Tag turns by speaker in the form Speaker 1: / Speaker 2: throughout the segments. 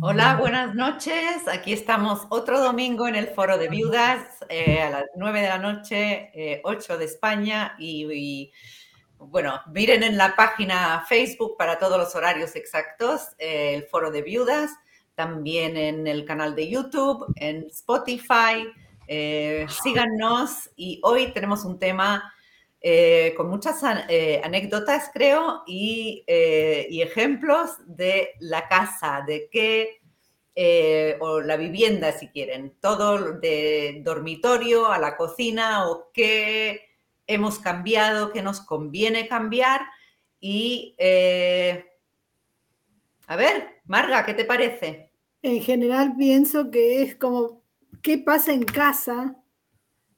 Speaker 1: Hola, buenas noches. Aquí estamos otro domingo en el Foro de Viudas eh, a las 9 de la noche, 8 eh, de España. Y, bueno, miren en la página Facebook para todos los horarios exactos eh, el Foro de Viudas, también en el canal de YouTube, en Spotify. síganos y hoy tenemos un tema eh, con muchas eh, anécdotas, creo, eh, y, ejemplos de la casa, de qué, o la vivienda, si quieren, todo de dormitorio a la cocina, o qué hemos cambiado, qué nos conviene cambiar. Y, a ver, Marga, ¿qué te parece?
Speaker 2: En general pienso que es como, ¿qué pasa en casa?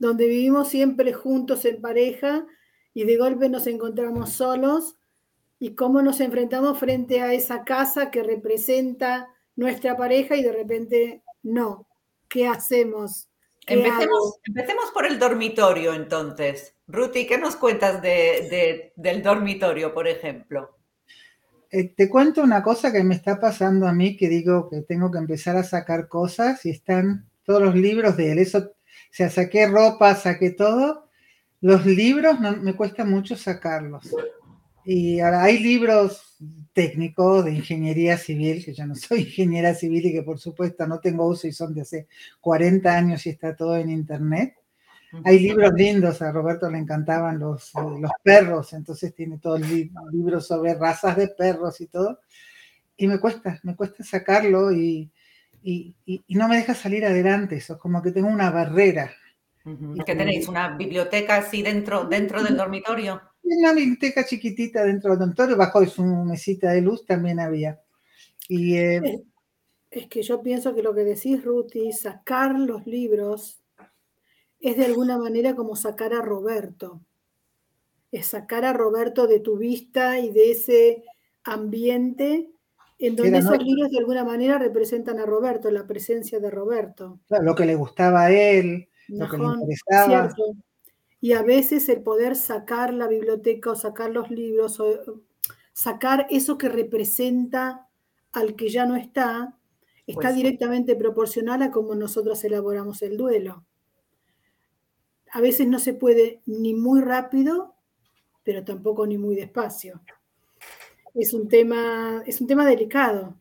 Speaker 2: donde vivimos siempre juntos en pareja y de golpe nos encontramos solos y cómo nos enfrentamos frente a esa casa que representa nuestra pareja y de repente no. ¿Qué hacemos?
Speaker 1: empecemos, por el dormitorio entonces. Ruti, ¿qué nos cuentas del dormitorio, por ejemplo?
Speaker 3: Eh, te cuento una cosa que me está pasando a mí, que digo que tengo que empezar a sacar cosas y están todos los libros de él. Eso o sea, saqué ropa, saqué todo. Los libros no, me cuesta mucho sacarlos. Y ahora hay libros técnicos de ingeniería civil, que yo no soy ingeniera civil y que por supuesto no tengo uso y son de hace 40 años y está todo en internet. Hay libros lindos, a Roberto le encantaban los, los perros, entonces tiene todo el libro sobre razas de perros y todo. Y me cuesta, me cuesta sacarlo y, y, no me deja salir adelante, eso es como que tengo una barrera.
Speaker 1: ¿Y qué tenéis? ¿Una biblioteca así dentro, dentro del dormitorio?
Speaker 3: Una biblioteca chiquitita dentro del dormitorio, bajo su mesita de luz también había. Y,
Speaker 2: eh, es, que yo pienso que lo que decís, Ruti, sacar los libros es de alguna manera como sacar a Roberto. Es sacar a Roberto de tu vista y de ese ambiente en donde esos libros de alguna manera representan a Roberto, la presencia de Roberto.
Speaker 3: lo que le gustaba a él, lo que le interesaba.
Speaker 2: Y a veces el poder sacar la biblioteca o sacar los libros o sacar eso que representa al que ya no está, está pues directamente proporcional a cómo nosotros elaboramos el duelo. A veces no se puede ni muy rápido, pero tampoco ni muy despacio es un tema, es un tema delicado.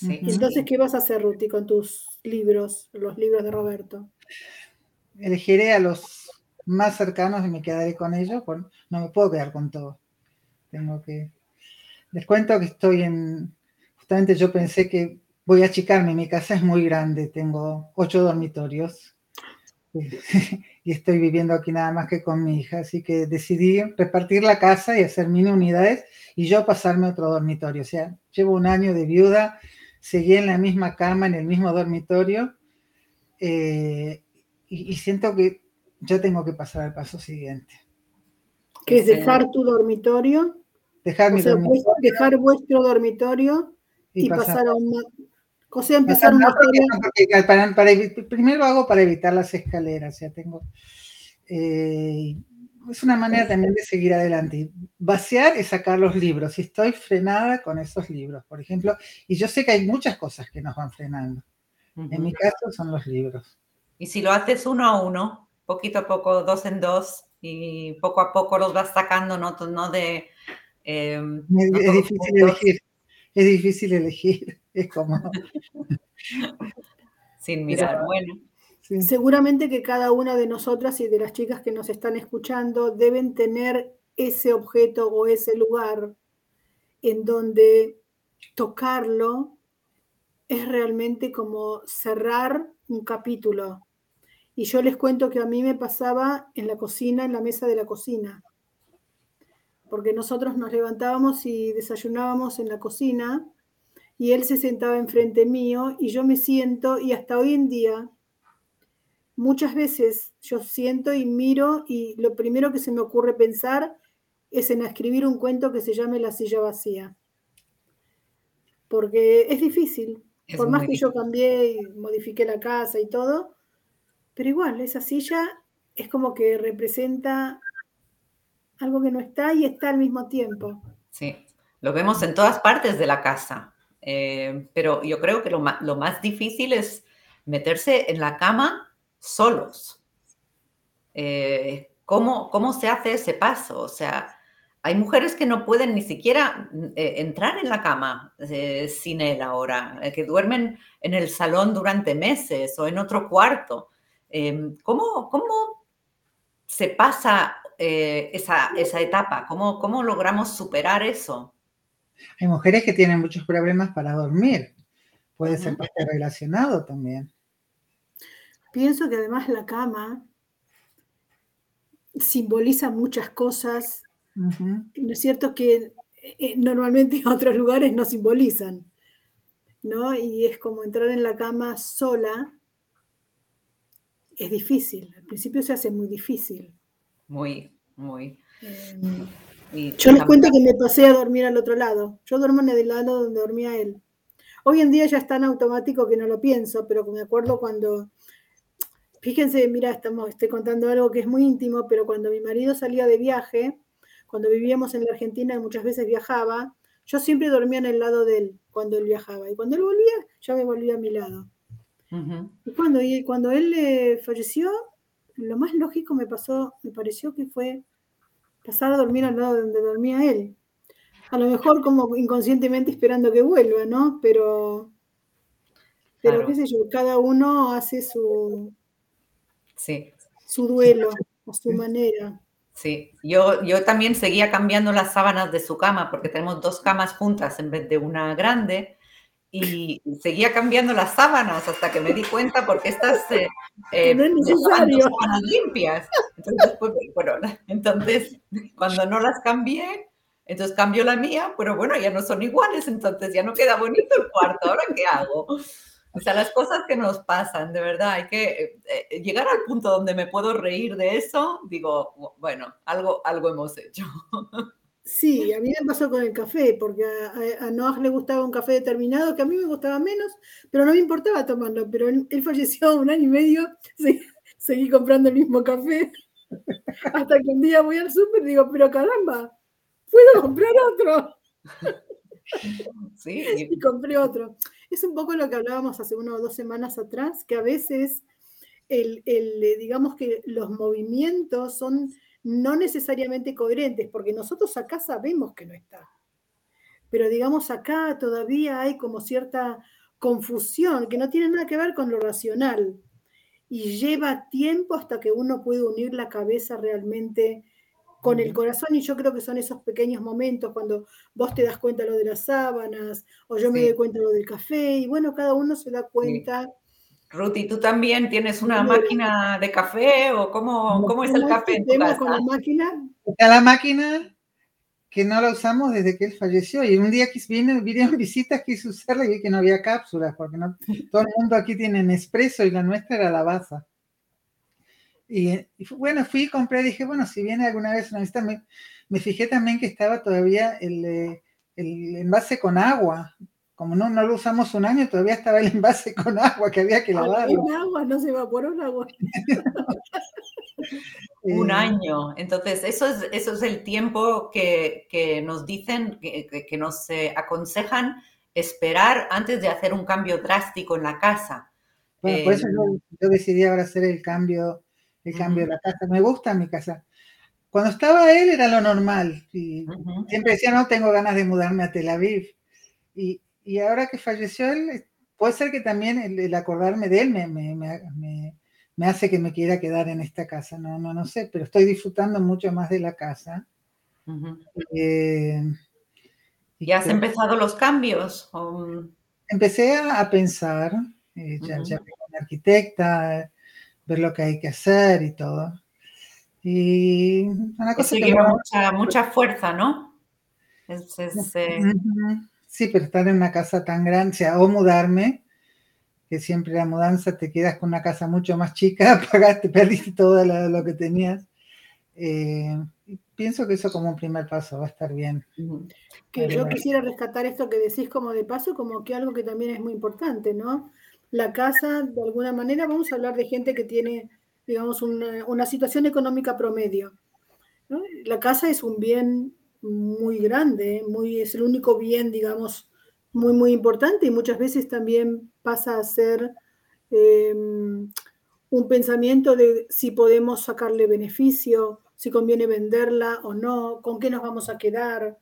Speaker 2: Entonces, ¿qué vas a hacer, Ruti, con tus libros, los libros de Roberto?
Speaker 3: Elegiré a los más cercanos y me quedaré con ellos. no me puedo quedar con todo. Tengo que. Les cuento que estoy en. Justamente yo pensé que voy a achicarme. Mi casa es muy grande. Tengo ocho dormitorios. y estoy viviendo aquí nada más que con mi hija. Así que decidí repartir la casa y hacer mini unidades y yo pasarme a otro dormitorio. O sea, llevo un año de viuda, seguí en la misma cama, en el mismo dormitorio, eh, y, siento que yo tengo que pasar al paso siguiente.
Speaker 2: ¿Qué es dejar tu dormitorio?
Speaker 3: Dejar mi dormitorio.
Speaker 2: Dejar vuestro dormitorio y, pasar, a un... O sea, empezar una
Speaker 3: primero hago para evitar las escaleras, o sea, tengo... Eh, es una manera también de seguir adelante. Vaciar es sacar los libros. Y estoy frenada con esos libros, por ejemplo. Y yo sé que hay muchas cosas que nos van frenando. En mi caso son los libros.
Speaker 1: Y si lo haces uno a uno, poquito a poco, dos en dos, y poco a poco los vas sacando, no, no de...
Speaker 3: Em, es, difícil elegir. Es difícil elegir. Es como...
Speaker 1: Sin mirar. bueno.
Speaker 2: Seguramente que cada una de nosotras y de las chicas que nos están escuchando deben tener ese objeto o ese lugar en donde tocarlo es realmente como cerrar un capítulo. Y yo les cuento que a mí me pasaba en la cocina, en la mesa de la cocina, porque nosotros nos levantábamos y desayunábamos en la cocina y él se sentaba enfrente mío y yo me siento y hasta hoy en día muchas veces yo siento y miro y lo primero que se me ocurre pensar es en escribir un cuento que se llame La silla vacía. Porque es difícil. Por más que yo cambié y modifiqué la casa y todo, pero igual, esa silla es como que representa algo que no está y está al mismo tiempo.
Speaker 1: Sí, lo vemos en todas partes de la casa. Eh, pero yo creo que lo más, lo más, difícil es meterse en la cama solos. Eh, ¿cómo, ¿Cómo se hace ese paso? O sea, hay mujeres que no pueden ni siquiera eh, entrar en la cama eh, sin él ahora, eh, que duermen en el salón durante meses o en otro cuarto. Em, ¿cómo, ¿Cómo se pasa esa, esa, etapa? ¿Cómo, ¿Cómo logramos superar eso?
Speaker 3: Hay mujeres que tienen muchos problemas para dormir. Puede ser parte relacionado también.
Speaker 2: Pienso que además la cama simboliza muchas cosas ¿No es cierto que eh, normalmente en otros lugares no simbolizan? ¿no? Y es como entrar en la cama sola, es difícil. Al principio se hace muy difícil.
Speaker 1: Muy, muy.
Speaker 2: Em, yo les cuento que me pasé a dormir al otro lado. Yo duermo en el lado donde dormía él. Hoy en día ya es tan automático que no lo pienso, pero me acuerdo cuando, fíjense, mira, estamos, estoy contando algo que es muy íntimo, pero cuando mi marido salía de viaje, cuando vivíamos en la Argentina y muchas veces viajaba, yo siempre dormía en el lado de él cuando él viajaba. Y cuando él volvía, yo me volvía a mi lado. Y cuando, cuando él eh, falleció, lo más lógico me pasó, me pareció que fue pasar a dormir al lado donde dormía él. A lo mejor como inconscientemente esperando que vuelva, ¿no? Pero, pero qué sé yo, cada uno hace su,
Speaker 1: sí.
Speaker 2: su duelo a su manera.
Speaker 1: Sí, yo, yo también seguía cambiando las sábanas de su cama porque tenemos dos camas juntas en vez de una grande y seguía cambiando las sábanas hasta que me di cuenta porque estas eh,
Speaker 2: eh no es sábanas
Speaker 1: limpias. Entonces, pues, bueno, entonces, cuando no las cambié, entonces cambió la mía, pero bueno, ya no son iguales, entonces ya no queda bonito el cuarto. ¿Ahora qué hago? O sea, las cosas que nos pasan, de verdad, hay que eh, llegar al punto donde me puedo reír de eso, digo, bueno, algo, algo hemos hecho.
Speaker 2: Sí, a mí me pasó con el café, porque a, a, Noah le gustaba un café determinado que a mí me gustaba menos, pero no me importaba tomarlo. Pero él, falleció un año y medio, seguí, comprando el mismo café, hasta que un día voy al súper y digo, pero caramba, puedo comprar otro.
Speaker 1: Sí.
Speaker 2: Y compré otro. Es un poco lo que hablábamos hace una o dos semanas atrás, que a veces el, eh, digamos que los movimientos son no necesariamente coherentes, porque nosotros acá sabemos que no está. Pero digamos acá todavía hay como cierta confusión que no tiene nada que ver con lo racional y lleva tiempo hasta que uno puede unir la cabeza realmente con el corazón y yo creo que son esos pequeños momentos cuando vos te das cuenta lo de las sábanas o yo me doy cuenta lo del café y bueno, cada uno se da cuenta.
Speaker 1: Ruti, ¿tú también tienes una máquina de café o cómo, cómo es el café en tu casa?
Speaker 2: con la máquina?
Speaker 3: Está la máquina que no la usamos desde que él falleció y un día que vine, vinieron visitas, quise usarla y vi que no había cápsulas porque no, todo el mundo aquí tiene Nespresso y la nuestra era la baza. Y, bueno, fui y compré, dije, bueno, si viene alguna vez una visita, me, me fijé también que estaba todavía el, eh, el, envase con agua. Como no, no lo usamos un año, todavía estaba el envase con agua que había que lavar.
Speaker 2: Un agua, no se evaporó el agua.
Speaker 1: un eh, año. Entonces, eso es, eso es el tiempo que, que nos dicen, que, que nos eh, aconsejan esperar antes de hacer un cambio drástico en la casa.
Speaker 3: Bueno, por eso yo, yo, decidí ahora hacer el cambio el cambio de la casa. Me gusta mi casa. Cuando estaba él era lo normal. Y Siempre decía, no tengo ganas de mudarme a Tel Aviv. Y, y ahora que falleció él, puede ser que también el, acordarme de él me, me, me, me, hace que me quiera quedar en esta casa. No, no, no sé, pero estoy disfrutando mucho más de la casa.
Speaker 1: Eh, ¿Y has empezado los cambios?
Speaker 3: Empecé a, pensar, eh, ya, ya una arquitecta, ver lo que hay que hacer y todo. Y
Speaker 1: una cosa que lleva mucha, mucha, fuerza, ¿no?
Speaker 3: Eh, sí, pero estar en una casa tan grande, o, mudarme, que siempre la mudanza te quedas con una casa mucho más chica, pagaste, perdiste todo lo, que tenías. Eh, pienso que eso como un primer paso va a estar bien.
Speaker 2: Que yo quisiera rescatar esto que decís como de paso, como que algo que también es muy importante, ¿no? La casa, de alguna manera, vamos a hablar de gente que tiene, digamos, una, situación económica promedio. La casa es un bien muy grande, muy, es el único bien, digamos, muy, muy importante y muchas veces también pasa a ser em, un pensamiento de si podemos sacarle beneficio, si conviene venderla o no, con qué nos vamos a quedar,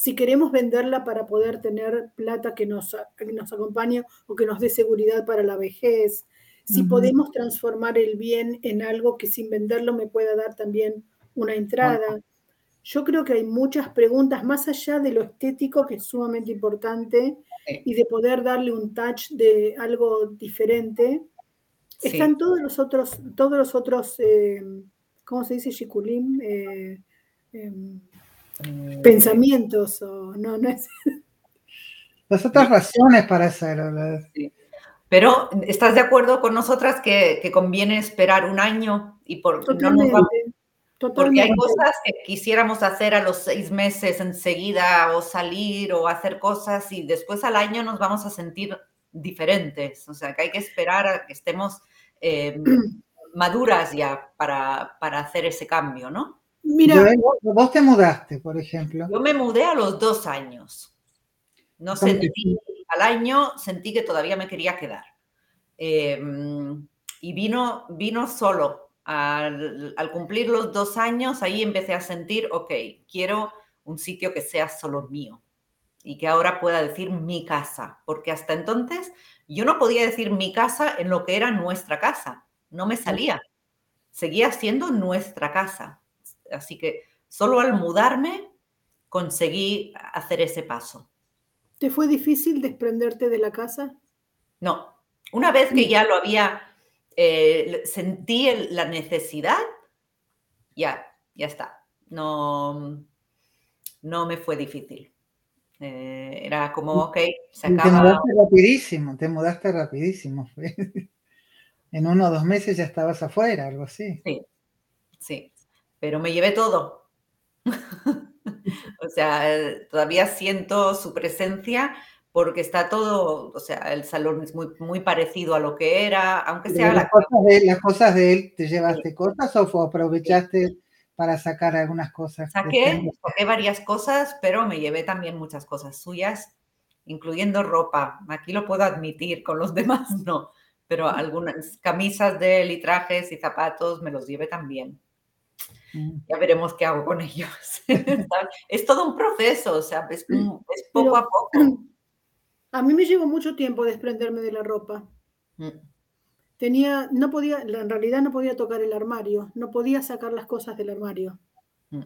Speaker 2: si queremos venderla para poder tener plata que nos, nos acompañe o que nos dé seguridad para la vejez, si podemos transformar el bien en algo que sin venderlo me pueda dar también una entrada. Yo creo que hay muchas preguntas más allá de lo estético, que es sumamente importante, y de poder darle un touch de algo diferente. Están todos los otros, todos los otros, eh, ¿cómo se dice? Shikulim, eh, mm. Pensamientos, o no, no es.
Speaker 3: Las otras razones para hacerlo.
Speaker 1: Pero, ¿estás de acuerdo con nosotras que, conviene esperar un año y por no nos porque hay cosas que quisiéramos hacer a los seis meses enseguida o salir o hacer cosas y después al año nos vamos a sentir diferentes. O sea, que hay que esperar a que estemos em, maduras ya para, hacer ese cambio, ¿no?
Speaker 3: Mira, vos te mudaste, por ejemplo.
Speaker 1: Yo me mudé a los dos años. No sentí, al año sentí que todavía me quería quedar. Em, y vino, vino solo al, cumplir los dos años, ahí empecé a sentir, ok, quiero un sitio que sea solo mío y que ahora pueda decir mi casa, porque hasta entonces yo no podía decir mi casa en lo que era nuestra casa, no me salía, seguía siendo nuestra casa. Así que solo al mudarme conseguí hacer ese paso.
Speaker 2: ¿Te fue difícil desprenderte de la casa?
Speaker 1: No, una vez que mm. ya lo había eh, sentí la necesidad, ya, ya está. No, no me fue difícil. Eh, era como, ok,
Speaker 3: se acaba. Te mudaste rapidísimo, te mudaste rapidísimo. en uno o dos meses ya estabas afuera, algo así.
Speaker 1: Sí, sí, pero me llevé todo. o sea, todavía siento su presencia, porque está todo, o sea, el salón es muy, muy parecido a lo que era, aunque sea...
Speaker 3: Las, cosas de, las cosas de él, ¿te llevaste cosas o aprovechaste para sacar algunas cosas?
Speaker 1: Saqué, saqué varias cosas, pero me llevé también muchas cosas suyas, incluyendo ropa. Aquí lo puedo admitir, con los demás no, pero algunas camisas de él y trajes y zapatos me los llevé también. Ya veremos qué hago con ellos. es todo un proceso, o sea, es, es poco a poco.
Speaker 2: A mí me llevó mucho tiempo desprenderme de la ropa. Mm. Tenía, no podía, en realidad no podía tocar el armario, no podía sacar las cosas del armario. Mm.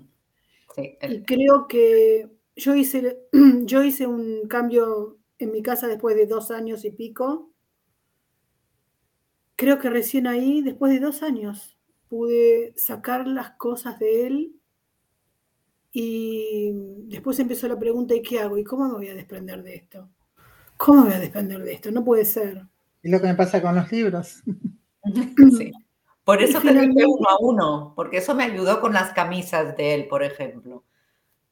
Speaker 2: Y creo que yo hice, yo hice un cambio en mi casa después de dos años y pico. Creo que recién ahí, después de dos años, pude sacar las cosas de él y después empezó la pregunta, ¿y qué hago? ¿Y cómo me voy a desprender de esto? ¿Cómo voy a depender de esto? No puede ser.
Speaker 3: Es lo que me pasa con los libros.
Speaker 1: Sí. Por eso te dije uno a uno, porque eso me ayudó con las camisas de él, por ejemplo.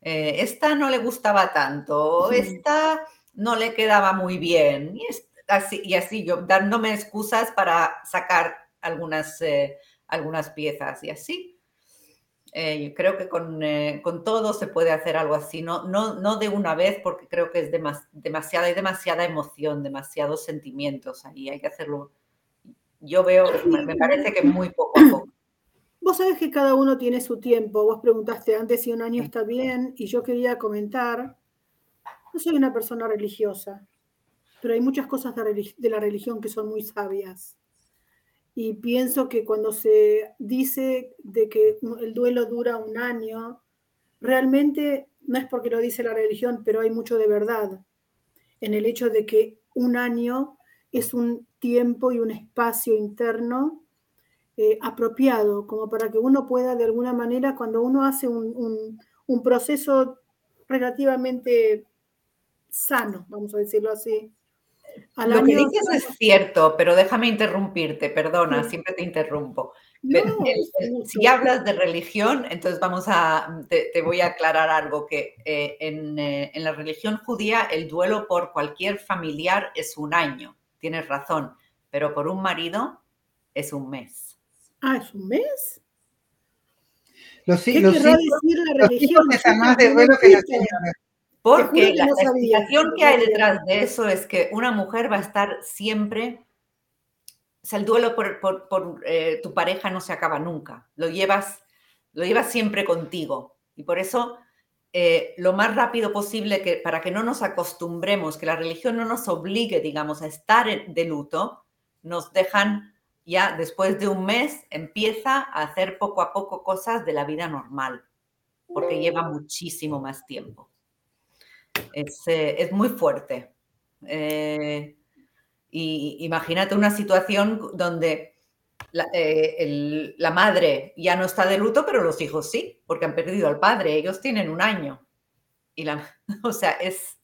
Speaker 1: Eh, esta no le gustaba tanto, esta no le quedaba muy bien, y así, y así yo dándome excusas para sacar algunas, eh, algunas piezas y así. Eh, creo que eh, con, todo se puede hacer algo así, no, no, no de una vez porque creo que es demasiada y demasiada emoción, demasiados sentimientos ahí, hay que hacerlo. Yo veo, me parece que muy poco a poco.
Speaker 2: Vos sabés que cada uno tiene su tiempo, vos preguntaste antes si un año está bien y yo quería comentar, no soy una persona religiosa, pero hay muchas cosas de la religión que son muy sabias y pienso que cuando se dice de que el duelo dura un año, realmente no es porque lo dice la religión, pero hay mucho de verdad en el hecho de que un año es un tiempo y un espacio interno eh, apropiado, como para que uno pueda de alguna manera, cuando uno hace un, un proceso relativamente sano, vamos a decirlo así,
Speaker 1: lo que dices es cierto, pero déjame interrumpirte, perdona, siempre te interrumpo. si hablas de religión, entonces vamos a, te, voy a aclarar algo, que eh, en, eh, en, la religión judía el duelo por cualquier familiar es un año, tienes razón, pero por un marido es un mes.
Speaker 2: Ah, es un mes.
Speaker 3: Los, ¿Qué los decir la religión? más de duelo que la
Speaker 1: Porque la, explicación que hay detrás de eso es que una mujer va a estar siempre, o sea, el duelo por, eh, tu pareja no se acaba nunca, lo llevas, lo llevas siempre contigo. Y por eso, eh, lo más rápido posible, que, para que no nos acostumbremos, que la religión no nos obligue, digamos, a estar de luto, nos dejan ya después de un mes, empieza a hacer poco a poco cosas de la vida normal, porque lleva muchísimo más tiempo. Eh, es, muy fuerte. Eh, y imagínate una situación donde eh, la, madre ya no está de luto, pero los hijos sí, porque han perdido al padre. Ellos tienen un año. Y la, o sea, es,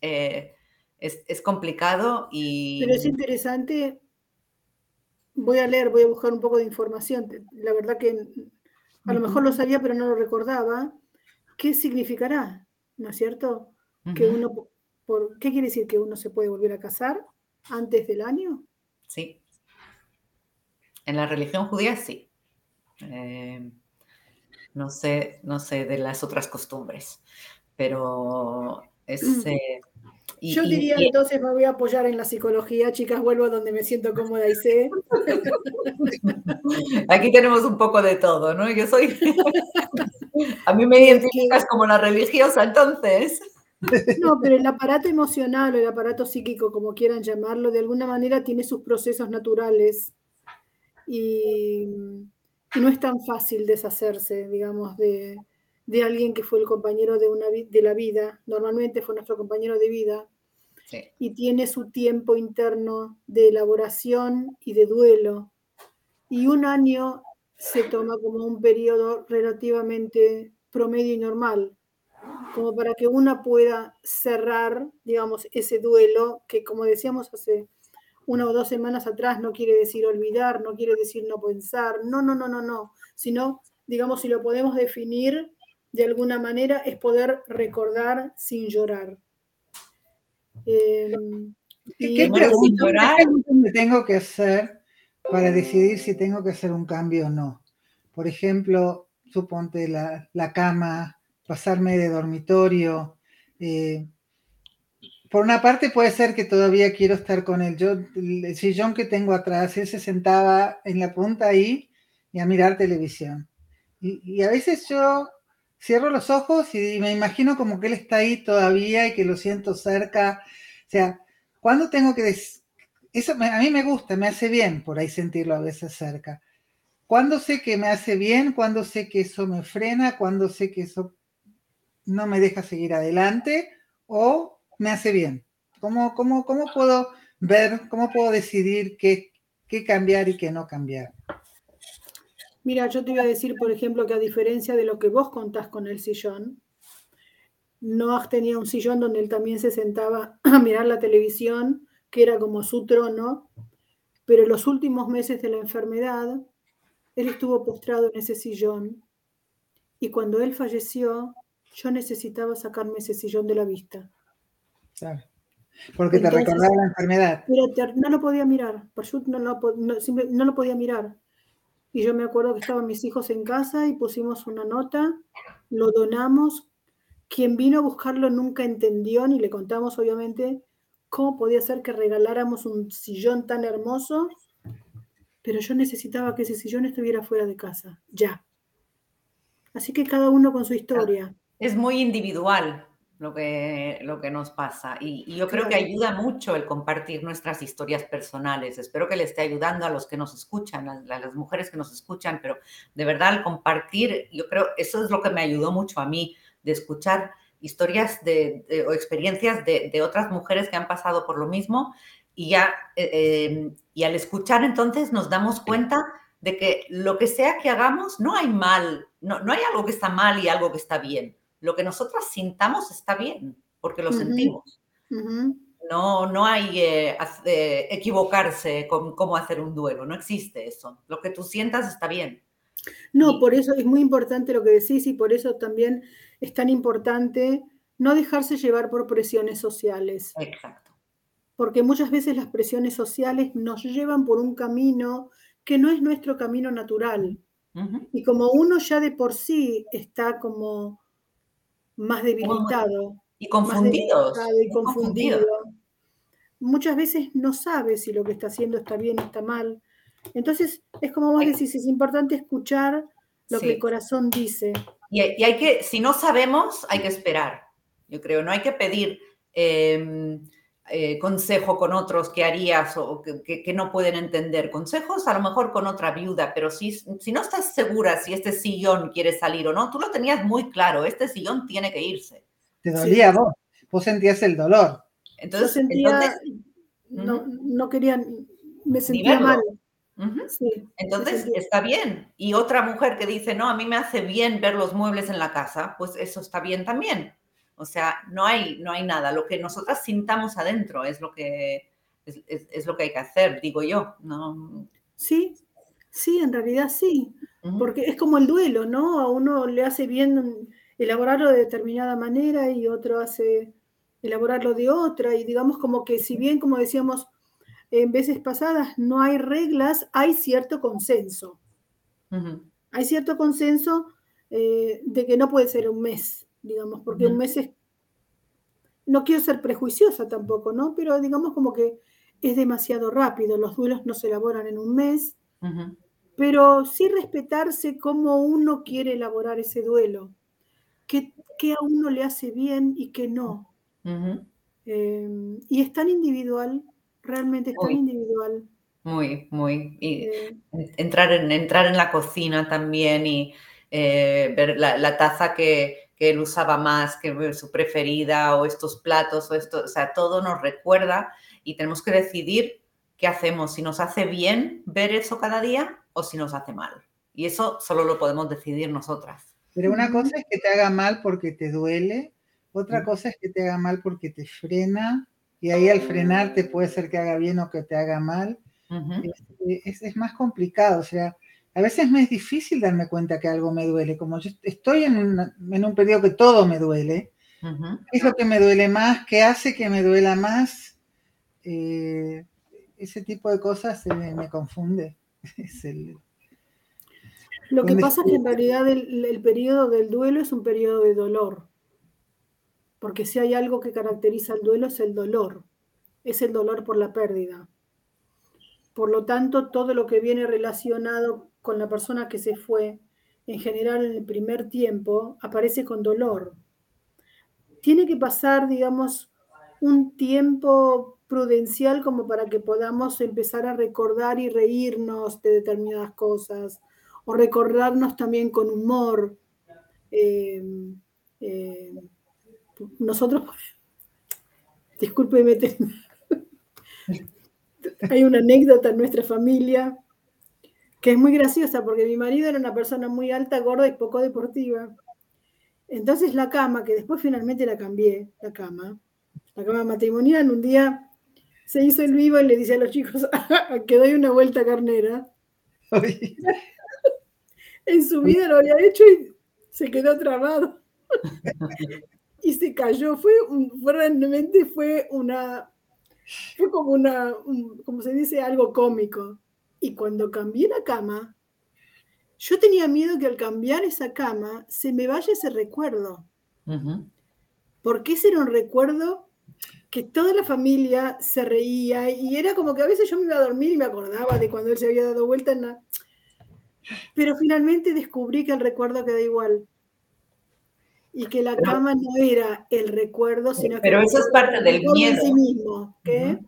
Speaker 1: es, complicado y...
Speaker 2: Pero es interesante. Voy a leer, voy a buscar un poco de información. La verdad que a lo mejor lo sabía, pero no lo recordaba. ¿Qué significará? ¿No es cierto? Que uno, por, ¿Qué quiere decir que uno se puede volver a casar antes del año?
Speaker 1: Sí. En la religión judía sí. Eh, no sé, no sé de las otras costumbres, pero es... Eh,
Speaker 2: Yo diría entonces me voy a apoyar en la psicología, chicas, vuelvo a donde me siento cómoda y sé.
Speaker 1: Aquí tenemos un poco de todo, ¿no? Yo soy A mí me identificas como la religiosa, entonces.
Speaker 2: No, pero el aparato emocional o el aparato psíquico, como quieran llamarlo, de alguna manera tiene sus procesos naturales y, no es tan fácil deshacerse, digamos, de, alguien que fue el compañero de, una, de la vida, normalmente fue nuestro compañero de vida, y tiene su tiempo interno de elaboración y de duelo. Y un año se toma como un periodo relativamente promedio y normal, como para que una pueda cerrar, digamos, ese duelo que, como decíamos hace una o dos semanas atrás, no quiere decir olvidar, no quiere decir no pensar, no, no, no, no, no, sino, digamos, si lo podemos definir de alguna manera, es poder recordar sin llorar.
Speaker 3: Em, ¿Qué, pregunta tengo que hacer para decidir si tengo que hacer un cambio o no. Por ejemplo, suponte la, cama, pasarme de dormitorio. Eh, por una parte puede ser que todavía quiero estar con él. Yo, el sillón que tengo atrás, él se sentaba en la punta ahí y a mirar televisión. Y, a veces yo cierro los ojos y, me imagino como que él está ahí todavía y que lo siento cerca. O sea, ¿cuándo tengo que, eso a mí me gusta, me hace bien por ahí sentirlo a veces cerca. ¿Cuándo sé que me hace bien? ¿Cuándo sé que eso me frena? ¿Cuándo sé que eso no me deja seguir adelante? ¿O me hace bien? ¿Cómo, cómo, cómo puedo ver, cómo puedo decidir qué, qué cambiar y qué no cambiar?
Speaker 2: Mira, yo te iba a decir, por ejemplo, que a diferencia de lo que vos contás con el sillón, Noah tenía un sillón donde él también se sentaba a mirar la televisión que era como su trono, pero en los últimos meses de la enfermedad, él estuvo postrado en ese sillón y cuando él falleció, yo necesitaba sacarme ese sillón de la vista.
Speaker 3: Claro. Porque te recordaba la enfermedad.
Speaker 2: No lo podía mirar, no lo, no, no lo podía mirar. Y yo me acuerdo que estaban mis hijos en casa y pusimos una nota, lo donamos. Quien vino a buscarlo nunca entendió, ni le contamos obviamente ¿Cómo podía ser que regaláramos un sillón tan hermoso? Pero yo necesitaba que ese sillón estuviera fuera de casa, ya. Así que cada uno con su historia.
Speaker 1: Es muy individual lo que, lo que nos pasa y, yo creo que ayuda mucho el compartir nuestras historias personales. Espero que le esté ayudando a los que nos escuchan, a, las mujeres que nos escuchan, pero de verdad al compartir, yo creo, eso es lo que me ayudó mucho a mí, de escuchar historias de, o experiencias de, otras mujeres que han pasado por lo mismo y ya, eh, em, y al escuchar entonces nos damos cuenta de que lo que sea que hagamos, no hay mal, no, no hay algo que está mal y algo que está bien. Lo que nosotras sintamos está bien, porque lo sentimos. No, no hay eh, eh, equivocarse con cómo hacer un duelo, no existe eso. Lo que tú sientas está bien.
Speaker 2: No, por eso es muy importante lo que decís y por eso también es tan importante no dejarse llevar por presiones sociales.
Speaker 1: Exacto.
Speaker 2: Porque muchas veces las presiones sociales nos llevan por un camino que no es nuestro camino natural. Y como uno ya de por sí está como más debilitado,
Speaker 1: Y confundidos.
Speaker 2: Y confundido. Muchas veces no sabe si lo que está haciendo está bien o está mal. Entonces, es como vos decís, es importante escuchar lo que el corazón dice.
Speaker 1: Y, hay que, si no sabemos, hay que esperar. Yo creo, no hay que pedir em, eh, consejo con otros que harías o que, no pueden entender. Consejos a lo mejor con otra viuda, pero si, si no estás segura si este sillón quiere salir o no, tú lo tenías muy claro, este sillón tiene que irse.
Speaker 3: Te dolía vos, vos sentías el dolor.
Speaker 2: Entonces, no, no quería, me sentía mal.
Speaker 1: Entonces está bien. Y otra mujer que dice, no, a mí me hace bien ver los muebles en la casa, pues eso está bien también. O sea, no hay, no hay nada. Lo que nosotras sintamos adentro es lo que, es, lo que hay que hacer, digo yo. No.
Speaker 2: Sí, sí, en realidad sí. Porque es como el duelo, ¿no? A uno le hace bien elaborarlo de determinada manera y otro hace elaborarlo de otra. Y digamos como que si bien, como decíamos en veces pasadas, no hay reglas, hay cierto consenso. Hay cierto consenso eh, de que no puede ser un mes digamos, porque un mes es, no quiero ser prejuiciosa tampoco, ¿no? Pero digamos como que es demasiado rápido, los duelos no se elaboran en un mes, pero sí respetarse cómo uno quiere elaborar ese duelo, qué, a uno le hace bien y qué no. Em, y es tan individual, realmente es tan individual.
Speaker 1: Muy, muy. Y eh. entrar, en, entrar en la cocina también y eh, ver la taza que, que él usaba más, que su preferida, o estos platos, o esto, o sea, todo nos recuerda y tenemos que decidir qué hacemos, si nos hace bien ver eso cada día o si nos hace mal. Y eso solo lo podemos decidir nosotras.
Speaker 3: Pero una cosa es que te haga mal porque te duele, otra cosa es que te haga mal porque te frena, y ahí al frenar te puede ser que haga bien o que te haga mal. es, es, más complicado, o sea, a veces me es difícil darme cuenta que algo me duele, como yo estoy en, un periodo que todo me duele, ¿qué es lo que me duele más? ¿Qué hace que me duela más? Eh, ese tipo de cosas me, confunde.
Speaker 2: lo que pasa es que en realidad el, el periodo del duelo es un periodo de dolor, porque si hay algo que caracteriza el duelo es el dolor, es el dolor por la pérdida. Por lo tanto, todo lo que viene relacionado con la persona que se fue, en general en el primer tiempo, aparece con dolor. Tiene que pasar, digamos, un tiempo prudencial como para que podamos empezar a recordar y reírnos de determinadas cosas, o recordarnos también con humor. Eh, eh, nosotros, discúlpeme, hay una anécdota en nuestra familia que es muy graciosa porque mi marido era una persona muy alta, gorda y poco deportiva. Entonces la cama, que después finalmente la cambié, la cama, la cama matrimonial, un día se hizo el vivo y le dice a los chicos que doy una vuelta carnera. en su vida lo había hecho y se quedó trabado. y se cayó. Fue, realmente fue una, fue como una, como se dice, algo cómico. Y cuando cambié la cama, yo tenía miedo que al cambiar esa cama se me vaya ese recuerdo. Porque ese era un recuerdo que toda la familia se reía y era como que a veces yo me iba a dormir y me acordaba de cuando él se había dado vuelta en la... Pero finalmente descubrí que el recuerdo queda igual. Y que la cama no era el recuerdo, sino
Speaker 1: que... Pero eso es parte del miedo.
Speaker 2: Sí mismo. ¿Qué?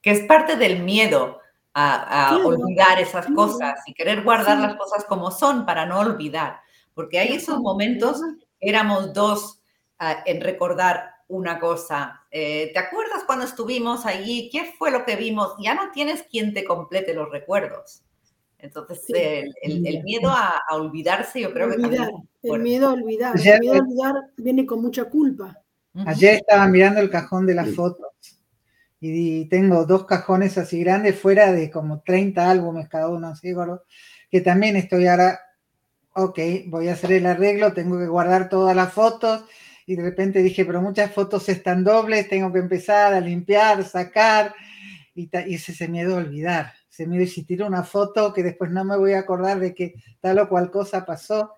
Speaker 1: Que es parte del miedo a, olvidar esas cosas y querer guardar las cosas como son para no olvidar. Porque hay esos momentos, éramos dos ah, en recordar una cosa. Eh, ¿Te acuerdas cuando estuvimos allí? ¿Qué fue lo que vimos? Ya no tienes quien te complete los recuerdos. Entonces, el, miedo a, olvidarse, yo creo que
Speaker 2: también. El miedo a olvidar. El miedo a olvidar viene con mucha culpa.
Speaker 3: Ayer estaba mirando el cajón de las fotos y tengo dos cajones así grandes fuera de como 30 álbumes cada uno así, que también estoy ahora, ok, voy a hacer el arreglo, tengo que guardar todas las fotos y de repente dije, pero muchas fotos están dobles, tengo que empezar a limpiar, sacar y, y ese, ese miedo a olvidar, miedo de si tiro una foto que después no me voy a acordar de que tal o cual cosa pasó.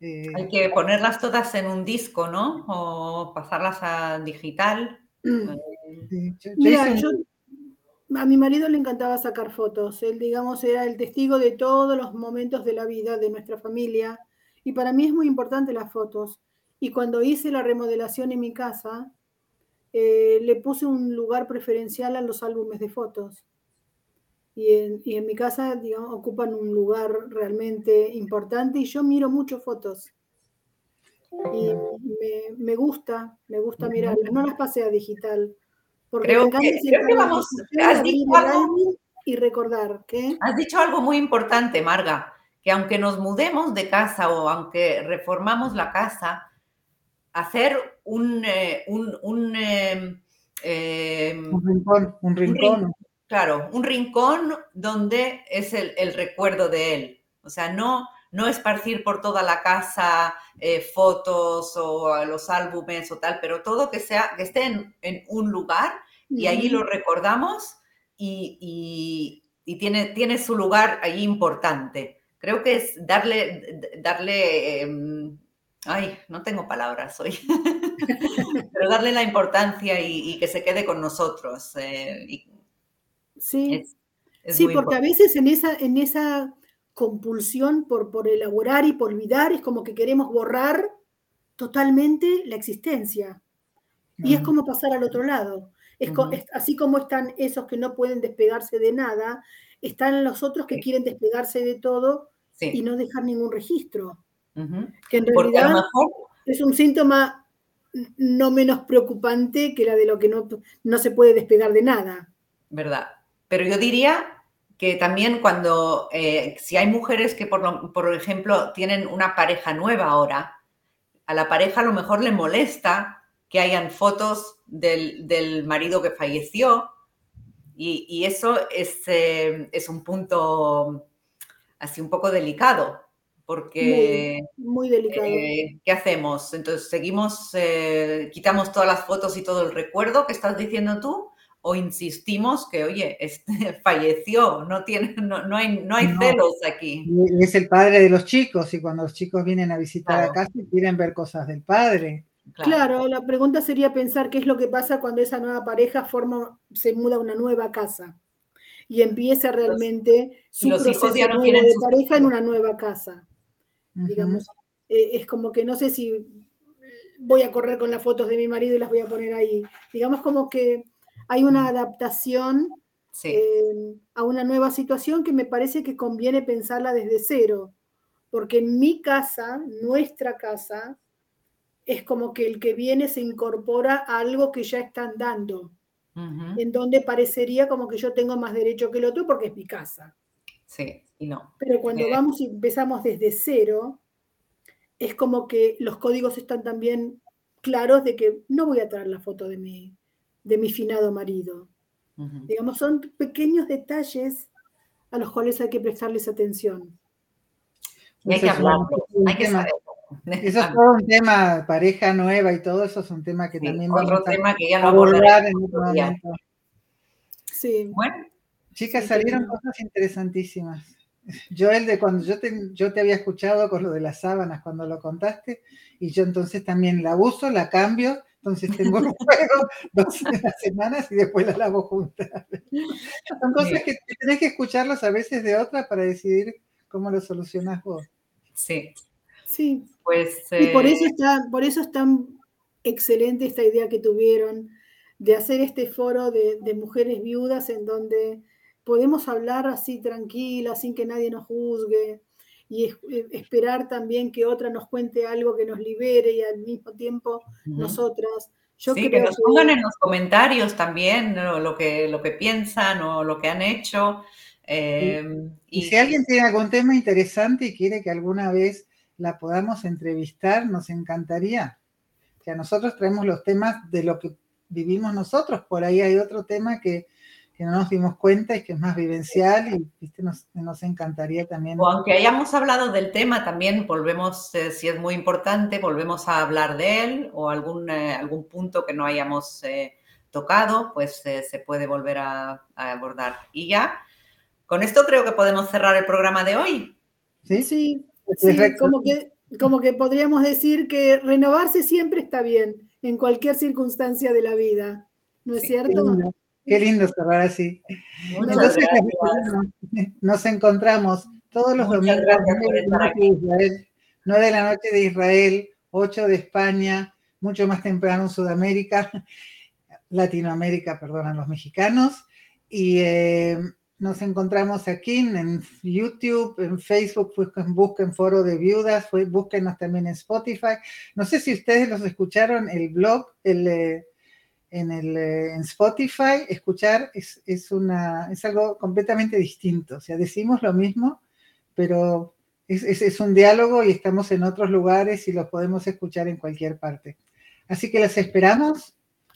Speaker 3: Eh,
Speaker 1: Hay que ponerlas todas en un disco, ¿no? O pasarlas a digital.
Speaker 3: sí, yo- yo
Speaker 2: Mira, yo, a mi marido le encantaba sacar fotos. Él, digamos, era el testigo de todos los momentos de la vida de nuestra familia. Y para mí es muy importante las fotos. Y cuando hice la remodelación en mi casa, eh, le puse un lugar preferencial a los álbumes de fotos. Y en, y en mi casa, digamos, ocupan un lugar realmente importante y yo miro mucho fotos. Y me, me gusta, me gusta mirarlas. No las pasé a digital. Porque
Speaker 1: Creo que- creo vamos- has dicho algo-
Speaker 2: y recordar que
Speaker 1: Has dicho algo muy importante, Marga, que aunque nos mudemos de casa o aunque reformamos la casa, hacer un, eh, un, un, eh, eh,
Speaker 3: un rincón, un rincón.
Speaker 1: Claro, un rincón donde es el, el recuerdo de él. O sea, no, no esparcir por toda la casa eh, fotos o los álbumes o tal, pero todo que sea, que esté en, en un lugar y ahí
Speaker 2: Ujú.
Speaker 1: lo recordamos y, y- y tiene, tiene su lugar ahí importante. Creo que es darle, darle, em, ay, no tengo palabras hoy, pero darle la importancia y, y que se quede con nosotros. eh, y
Speaker 2: Sí,
Speaker 1: es- es
Speaker 2: sí, porque a veces en esa, en esa compulsión por, por elaborar y por olvidar es como que queremos borrar totalmente la existencia. Y es como pasar al otro lado. Es co-
Speaker 1: Ujú.
Speaker 2: es- así como están esos que no pueden despegarse de nada, están los otros que
Speaker 1: Sí.
Speaker 2: quieren despegarse de todo y no dejar ningún registro. Que en realidad
Speaker 1: mejor
Speaker 2: es un síntoma no menos preocupante que la de lo que no, no se puede despegar de nada.
Speaker 1: ¿verdad? Pero yo diría que también cuando, eh, si hay mujeres que, por, lo- por ejemplo, tienen una pareja nueva ahora, a la pareja a lo mejor le molesta que hayan fotos del, del marido que falleció y, y eso es, eh, es un punto así un poco delicado, porque...
Speaker 2: Muy delicado.
Speaker 1: Eh, ¿Qué hacemos? Entonces, ¿seguimos, quitamos todas las fotos y todo el recuerdo que estás diciendo tú? ¿O insistimos que, oye, este falleció, no, tiene, no, no hay, no hay
Speaker 3: No.
Speaker 1: celos aquí?
Speaker 3: Es el padre de los chicos y cuando los chicos vienen a visitar
Speaker 1: Claro.
Speaker 3: a casa quieren ver cosas del padre.
Speaker 2: Claro, la pregunta sería pensar qué es lo que pasa cuando esa nueva pareja forma, se muda a una nueva casa y empieza realmente su
Speaker 1: los hijos
Speaker 2: proceso
Speaker 1: ya no
Speaker 2: de
Speaker 1: sus
Speaker 2: pareja en una nueva casa.
Speaker 3: Ujú.
Speaker 2: Digamos, Eh, es como que no sé si voy a correr con las fotos de mi marido y las voy a poner ahí. Digamos como que hay una adaptación
Speaker 1: Sí,
Speaker 2: eh, a una nueva situación que me parece que conviene pensarla desde cero, porque en mi casa, nuestra casa, es como que el que viene se incorpora a algo que ya están dando, en donde parecería como que yo tengo más derecho que el otro porque es mi casa.
Speaker 1: sí, y no.
Speaker 2: Pero cuando
Speaker 1: Eh.
Speaker 2: vamos y empezamos desde cero, es como que los códigos están también claros de que no voy a traer la foto de mi, de mi finado marido. Digamos, son pequeños detalles a los cuales hay que prestarles atención.
Speaker 1: Y hay que hablarlo, hay que saberlo.
Speaker 3: Eso es todo un tema, pareja nueva y todo eso es un tema que
Speaker 1: Sí,
Speaker 3: también
Speaker 1: otro
Speaker 3: vamos a
Speaker 1: tema que ya lo
Speaker 3: abordar en otro
Speaker 1: otro
Speaker 3: momento.
Speaker 2: Sí.
Speaker 1: Bueno,
Speaker 3: Chicas,
Speaker 2: Sí,
Speaker 3: salieron cosas interesantísimas. Joel, de cuando yo te, yo te había escuchado con lo de las sábanas cuando lo contaste, y yo entonces también la uso, la cambio, entonces tengo un juego dos semanas y después la lavo juntas. Son cosas que tenés que escucharlas a veces de otras para decidir cómo lo solucionás vos.
Speaker 1: sí,
Speaker 2: Sí.
Speaker 1: pues...
Speaker 2: Y por
Speaker 1: eh,
Speaker 2: eso, está, por eso es tan excelente esta idea que tuvieron de hacer este foro de, de mujeres viudas en donde podemos hablar así tranquilas, sin que nadie nos juzgue, y es- eh, esperar también que otra nos cuente algo que nos libere y al mismo tiempo
Speaker 1: ujú.
Speaker 2: nosotras. Yo
Speaker 1: sí, que
Speaker 2: creo
Speaker 1: nos pongan en los comentarios también ¿no? lo, que, lo que piensan o lo que han hecho. eh,
Speaker 3: Y si alguien tiene algún tema interesante y quiere que alguna vez la podamos entrevistar, nos encantaría. Que a nosotros traemos los temas de lo que vivimos nosotros. Por ahí hay otro tema que, que no nos dimos cuenta y que es más vivencial y ¿viste? Nos, nos encantaría también.
Speaker 1: O aunque hayamos hablado del tema, también volvemos, eh, si es muy importante, volvemos a hablar de él o algún, eh, algún punto que no hayamos eh, tocado, pues eh, se puede volver a, a abordar. Y ya, con esto creo que podemos cerrar el programa de hoy.
Speaker 3: ¿sí?
Speaker 2: Sí, como que como que podríamos decir que renovarse siempre está bien, en cualquier circunstancia de la vida, ¿no es cierto?
Speaker 3: Qué lindo, cerrar así. Entonces, nos encontramos todos los domingos, 9 de la noche de Israel, 8 de España, mucho más temprano en Sudamérica, Latinoamérica, perdón, los mexicanos. Y eh, nos encontramos aquí en YouTube, en Facebook, busquen, busquen Foro de Viudas, búsquenos también en Spotify. No sé si ustedes los escucharon, el blog el, eh, en, el, eh, en Spotify, escuchar es, es, una, es algo completamente distinto. O sea, decimos lo mismo, pero es, es, es un diálogo y estamos en otros lugares y los podemos escuchar en cualquier parte. Así que las esperamos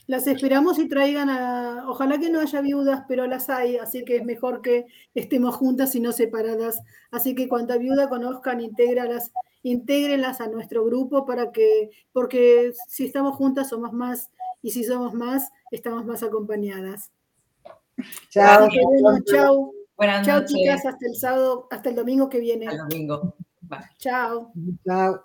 Speaker 2: las esperamos y traigan a, ojalá que no haya viudas, pero las hay, así que es mejor que estemos juntas y no separadas. Así que cuanta viuda conozcan, intégralas, intégrenlas a nuestro grupo para que, porque si estamos juntas somos más y si somos más, estamos más acompañadas.
Speaker 3: Chao.
Speaker 2: chao. Buenas chao, chicas, hasta el sábado, hasta el domingo que viene.
Speaker 1: Hasta el domingo.
Speaker 2: Chao.
Speaker 3: Chao.